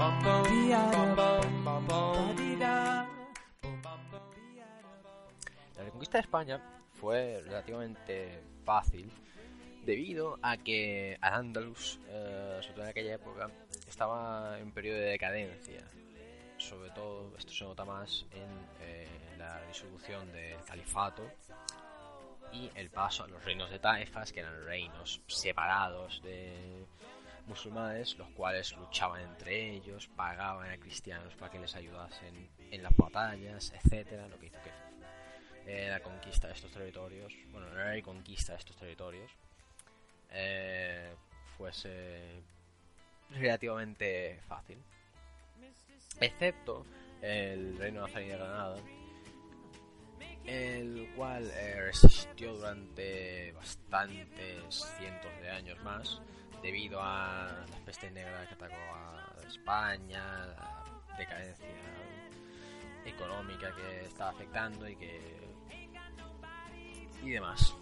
La reconquista de España fue relativamente fácil debido a que Al-Ándalus, eh, sobre todo en aquella época, estaba en periodo de decadencia. Sobre todo, esto se nota más en eh, la disolución del califato y el paso a los reinos de Taifas, que eran reinos separados de musulmanes, los cuales luchaban entre ellos, pagaban a cristianos para que les ayudasen en las batallas, etcétera, lo que hizo que eh, la conquista de estos territorios, bueno, la conquista de estos territorios, eh, fuese relativamente fácil. Excepto el reino nazarí de Granada, el cual eh, resistió durante bastantes cientos de años más debido a la peste negra que atacó a España, la decadencia económica que estaba afectando y que y demás.